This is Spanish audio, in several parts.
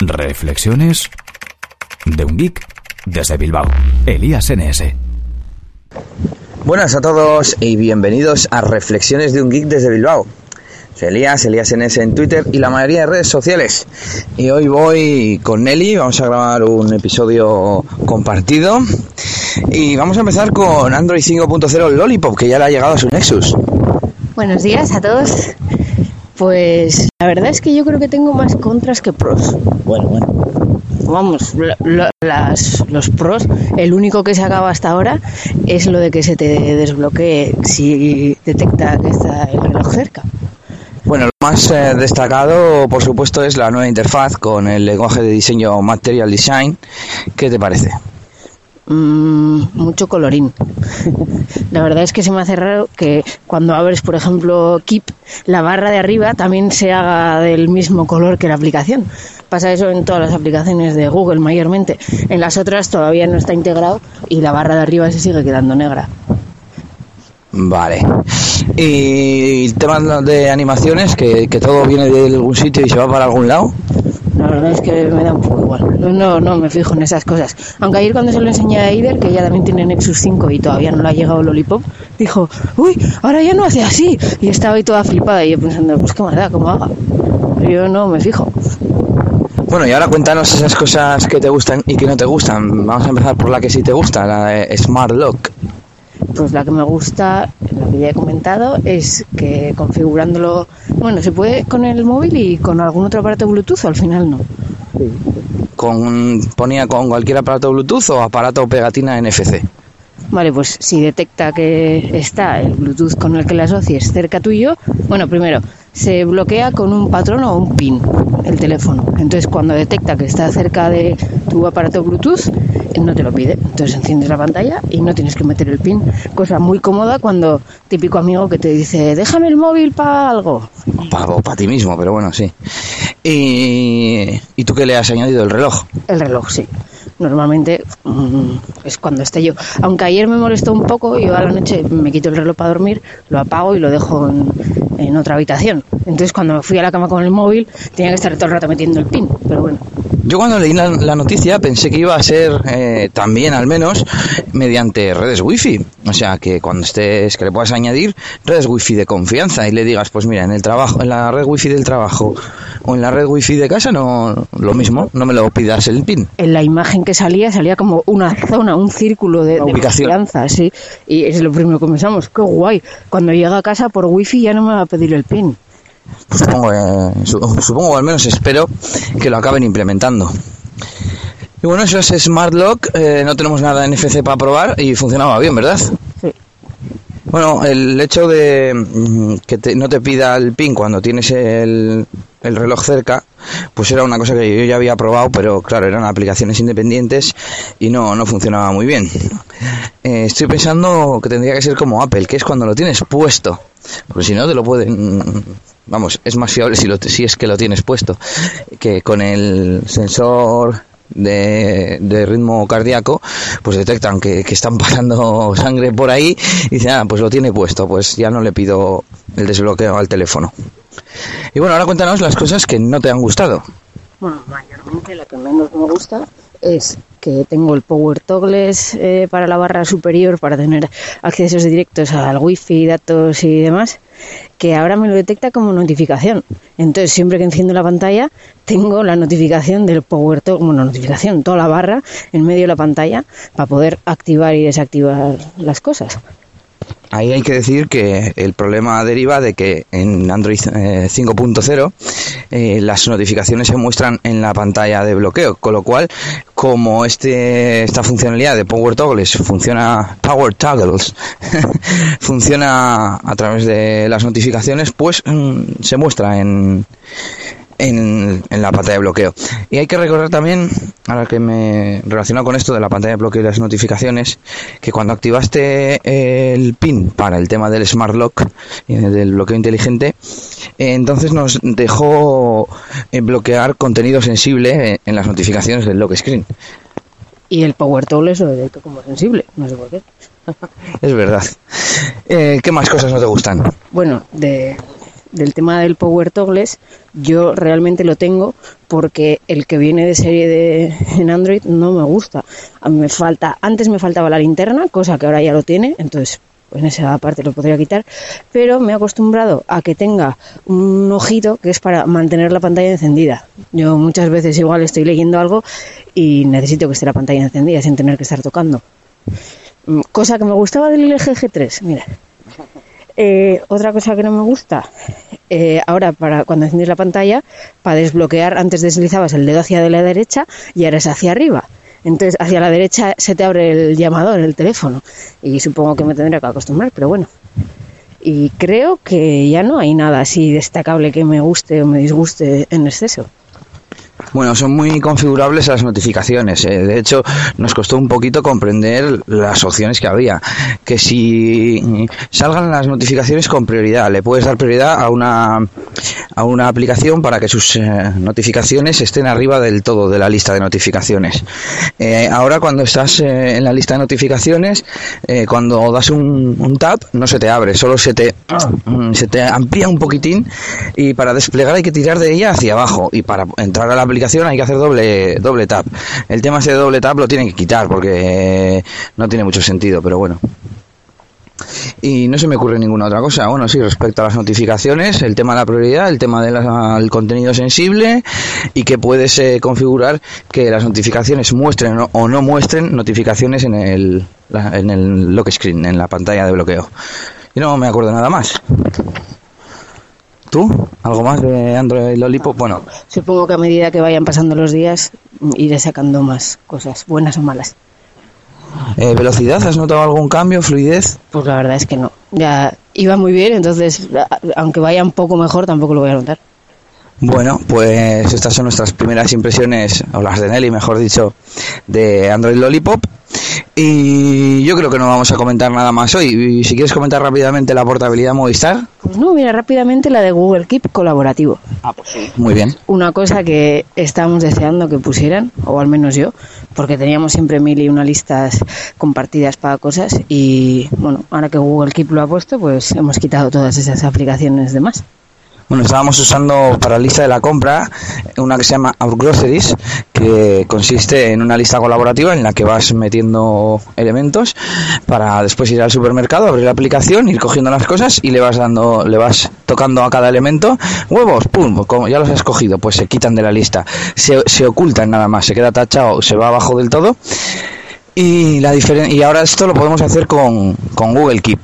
Reflexiones de un geek desde Bilbao. Elías NS. Buenas a todos y bienvenidos a Reflexiones de un geek desde Bilbao. Soy Elías, Elías NS en Twitter y la mayoría de redes sociales. Y hoy voy con Nelly, vamos a grabar un episodio compartido. Y vamos a empezar con Android 5.0 Lollipop, que ya le ha llegado a su Nexus. Buenos días a todos. Pues la verdad es que yo creo que tengo más contras que pros. Bueno, bueno. Vamos, lo- lo- las- los pros, el único que se acaba hasta ahora es lo de que se te desbloquee si detecta que está el reloj cerca. Bueno, lo más eh, destacado, por supuesto, es la nueva interfaz con el lenguaje de diseño Material Design. ¿Qué te parece? Mm, mucho colorín. La verdad es que se me hace raro que cuando abres, por ejemplo, Keep, la barra de arriba también se haga del mismo color que la aplicación. Pasa eso en todas las aplicaciones de Google mayormente. En las otras todavía no está integrado y la barra de arriba se sigue quedando negra. Vale. Y el tema de animaciones, que, que todo viene de algún sitio y se va para algún lado. Es que me da un poco igual. No, no me fijo en esas cosas. Aunque ayer cuando se lo enseñé a Ider, que ella también tiene Nexus 5 y todavía no le ha llegado Lollipop, dijo, uy, ahora ya no hace así. Y estaba ahí toda flipada y yo pensando, pues qué más da, cómo haga. Yo no me fijo. Bueno, y ahora cuéntanos esas cosas que te gustan y que no te gustan. Vamos a empezar por la que sí te gusta, la de Smart Lock. Pues la que me gusta, la que ya he comentado, es que configurándolo, bueno, se puede con el móvil y con algún otro aparato Bluetooth, al final no. Con, ponía con cualquier aparato Bluetooth o aparato pegatina NFC. Vale, pues si detecta que está el Bluetooth con el que le asocies cerca tuyo, bueno, primero, se bloquea con un patrón o un pin el teléfono. Entonces, cuando detecta que está cerca de tu aparato Bluetooth, no te lo pide. Entonces enciendes la pantalla y no tienes que meter el pin. Cosa muy cómoda cuando típico amigo que te dice, déjame el móvil para algo. Para ti mismo, pero bueno, sí. Y, ¿Y tú qué le has añadido? El reloj. El reloj, sí. Normalmente mm, es cuando esté yo. Aunque ayer me molestó un poco, yo a la noche me quito el reloj para dormir, lo apago y lo dejo en, en otra habitación. Entonces cuando me fui a la cama con el móvil tenía que estar todo el rato metiendo el pin. Pero bueno, Yo cuando leí la, la noticia pensé que iba a ser eh, también, al menos, mediante redes wifi. O sea, que cuando estés, que le puedas añadir redes wifi de confianza y le digas, pues mira, en el trabajo, en la red wifi del trabajo o en la red wifi de casa, no, lo mismo, no me lo pidas el pin. en la imagen que salía, salía como una zona, un círculo de, confianza, sí. Y es lo primero que pensamos, qué guay. Cuando llega a casa por wifi ya no me va a pedir el pin. Pues supongo, eh, su- supongo, o al menos espero, que lo acaben implementando. Y bueno, eso es Smart Lock, eh, no tenemos nada en NFC para probar y funcionaba bien, ¿verdad? Sí. Bueno, el hecho de mm, que te- no te pida el PIN cuando tienes el, el reloj cerca, pues era una cosa que yo ya había probado, pero claro, eran aplicaciones independientes y no, no funcionaba muy bien. Eh, estoy pensando que tendría que ser como Apple, que es cuando lo tienes puesto, porque si no te lo pueden... Vamos, es más fiable si, lo, si es que lo tienes puesto, que con el sensor de, ritmo cardíaco, pues detectan que, que están pasando sangre por ahí y dicen, ah, pues lo tiene puesto, pues ya no le pido el desbloqueo al teléfono. Y bueno, ahora cuéntanos las cosas que no te han gustado. Bueno, mayormente lo que menos me gusta es que tengo el Power Toggles eh, para la barra superior para tener accesos directos al wifi, datos y demás, que ahora me lo detecta como notificación. Entonces, siempre que enciendo la pantalla, tengo la notificación del Power Toggle, bueno, notificación, toda la barra en medio de la pantalla para poder activar y desactivar las cosas. Ahí hay que decir que el problema deriva de que en Android eh, 5.0 eh, las notificaciones se muestran en la pantalla de bloqueo, con lo cual, como este esta funcionalidad de Power Toggles funciona Power Toggles funciona a través de las notificaciones, pues mm, se muestra en en, en la pantalla de bloqueo. Y hay que recordar también, ahora que me relaciona con esto de la pantalla de bloqueo y las notificaciones, que cuando activaste el PIN para el tema del Smart Lock, y del bloqueo inteligente, eh, entonces nos dejó eh, bloquear contenido sensible eh, en las notificaciones del lock screen. Y el Power Toggle lo detecto como sensible, no sé por qué. Es verdad. Eh, ¿Qué más cosas no te gustan? Bueno, de del tema del Power Toggles, yo realmente lo tengo porque el que viene de serie de, en Android no me gusta. A mí me falta, antes me faltaba la linterna, cosa que ahora ya lo tiene, entonces en esa parte lo podría quitar, pero me he acostumbrado a que tenga un ojito que es para mantener la pantalla encendida. Yo muchas veces igual estoy leyendo algo y necesito que esté la pantalla encendida sin tener que estar tocando. Mm, cosa que me gustaba del LG G3, mira. Eh, otra cosa que no me gusta, eh, ahora para cuando enciendes la pantalla, para desbloquear antes deslizabas el dedo hacia la derecha y ahora es hacia arriba. Entonces hacia la derecha se te abre el llamador, el teléfono. Y supongo que me tendré que acostumbrar, pero bueno. Y creo que ya no hay nada así destacable que me guste o me disguste en exceso. Bueno, son muy configurables las notificaciones. Eh. De hecho, nos costó un poquito comprender las opciones que había. Que si salgan las notificaciones con prioridad, le puedes dar prioridad a una, a una aplicación para que sus eh, notificaciones estén arriba del todo de la lista de notificaciones. Eh, ahora, cuando estás en la lista de notificaciones, cuando das un, un tap, no se te abre, solo se te, se te amplía un poquitín y para desplegar hay que tirar de ella hacia abajo y para entrar a la aplicación hay que hacer doble, doble tap. El tema ese de doble tap lo tienen que quitar porque no tiene mucho sentido, pero bueno. Y no se me ocurre ninguna otra cosa. Bueno, sí, respecto a las notificaciones, el tema de la prioridad, el tema del contenido sensible y que puedes eh, configurar que las notificaciones muestren o no muestren notificaciones en el, en el lock screen, en la pantalla de bloqueo. Y no me acuerdo nada más. ¿Tú? ¿Algo más de Android Lollipop? Bueno. Supongo que a medida que vayan pasando los días iré sacando más cosas, buenas o malas. Eh, ¿Velocidad? ¿Has notado algún cambio? ¿Fluidez? Pues la verdad es que no. Ya iba muy bien, entonces, aunque vaya un poco mejor, tampoco lo voy a notar. Bueno, pues estas son nuestras primeras impresiones, o las de Nelly, mejor dicho, de Android Lollipop. Y yo creo que no vamos a comentar nada más hoy. Y si quieres comentar rápidamente la portabilidad Movistar. Pues no, mira, rápidamente la de Google Keep colaborativo. Ah, pues sí. Muy bien. Una cosa que estábamos deseando que pusieran, o al menos yo, porque teníamos siempre mil y una listas compartidas para cosas. Y bueno, ahora que Google Keep lo ha puesto, pues hemos quitado todas esas aplicaciones de más. Bueno, estábamos usando para la lista de la compra una que se llama Our Groceries, que consiste en una lista colaborativa en la que vas metiendo elementos para después ir al supermercado, abrir la aplicación, ir cogiendo las cosas y le vas dando, le vas tocando a cada elemento. Huevos, pum, como ya los has cogido, pues se quitan de la lista, se, se ocultan nada más, se queda tachado, se va abajo del todo y, la y ahora esto lo podemos hacer con, con, Google Keep,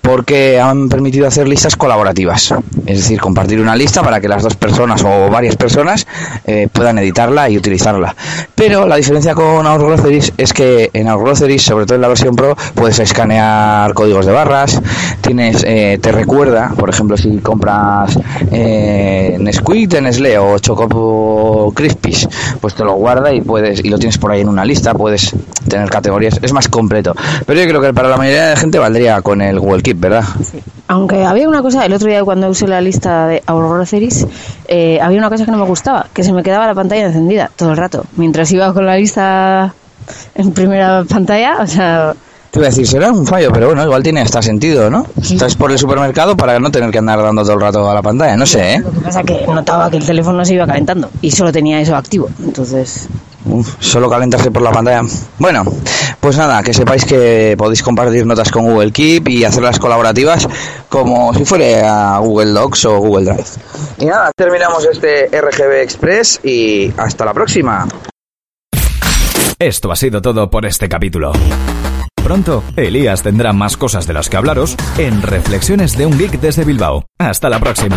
porque han permitido hacer listas colaborativas. Es decir, compartir una lista para que las dos personas o varias personas eh, puedan editarla y utilizarla. Pero la diferencia con Our Groceries es que en Our Groceries, sobre todo en la versión Pro, puedes escanear códigos de barras, tienes eh, te recuerda, por ejemplo, si compras eh, Nesquik, Nestlé o Choco Crispies, pues te lo guarda y puedes y lo tienes por ahí en una lista, puedes tener categorías, es más completo. Pero yo creo que para la mayoría de la gente valdría con el Google Keep, ¿verdad? Aunque había una cosa, el otro día cuando usé la lista de Aurora Series, eh, había una cosa que no me gustaba, que se me quedaba la pantalla encendida todo el rato. Mientras iba con la lista en primera pantalla, o sea... Te iba a decir, será un fallo, pero bueno, igual tiene hasta sentido, ¿no? Estás por el supermercado para no tener que andar dando todo el rato a la pantalla, no sé, ¿eh? Lo que pasa es que notaba que el teléfono se iba calentando y solo tenía eso activo, entonces solo calentarse por la pantalla. Bueno, pues nada, que sepáis que podéis compartir notas con Google Keep y hacerlas colaborativas como si fuera Google Docs o Google Drive. Y nada, terminamos este RGB Express y hasta la próxima. Esto ha sido todo por este capítulo. Pronto, Elías tendrá más cosas de las que hablaros en Reflexiones de un Geek desde Bilbao. Hasta la próxima.